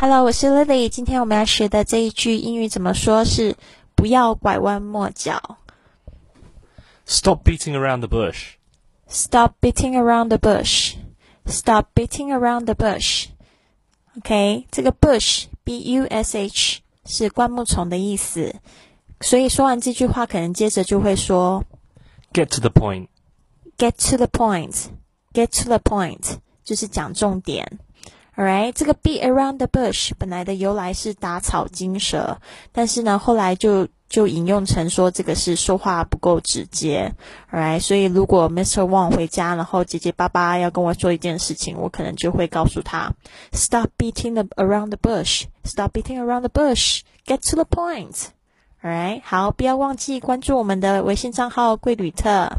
Hello，我是 Lily。今天我们要学的这一句英语怎么说是“不要拐弯抹角 Stop beating around the bush. ”，Stop beating around the bush。Stop beating around the bush。OK，这个 bush，b u s h 是灌木丛的意思，所以说完这句话，可能接着就会说 Get to the point. “get to the point”，“get to the point” 就是讲重点。 Alright，这个 be around the bush 本来的由来是打草惊蛇，但是呢，后来就就引用成说这个是说话不够直接。Alright，所以如果 Mr. Wang 回家，然后结结巴巴要跟我说一件事情，我可能就会告诉他，Stop beating around the bush，Stop beating around the bush，Get to the point。Alright，好，不要忘记关注我们的微信账号“贵旅特”。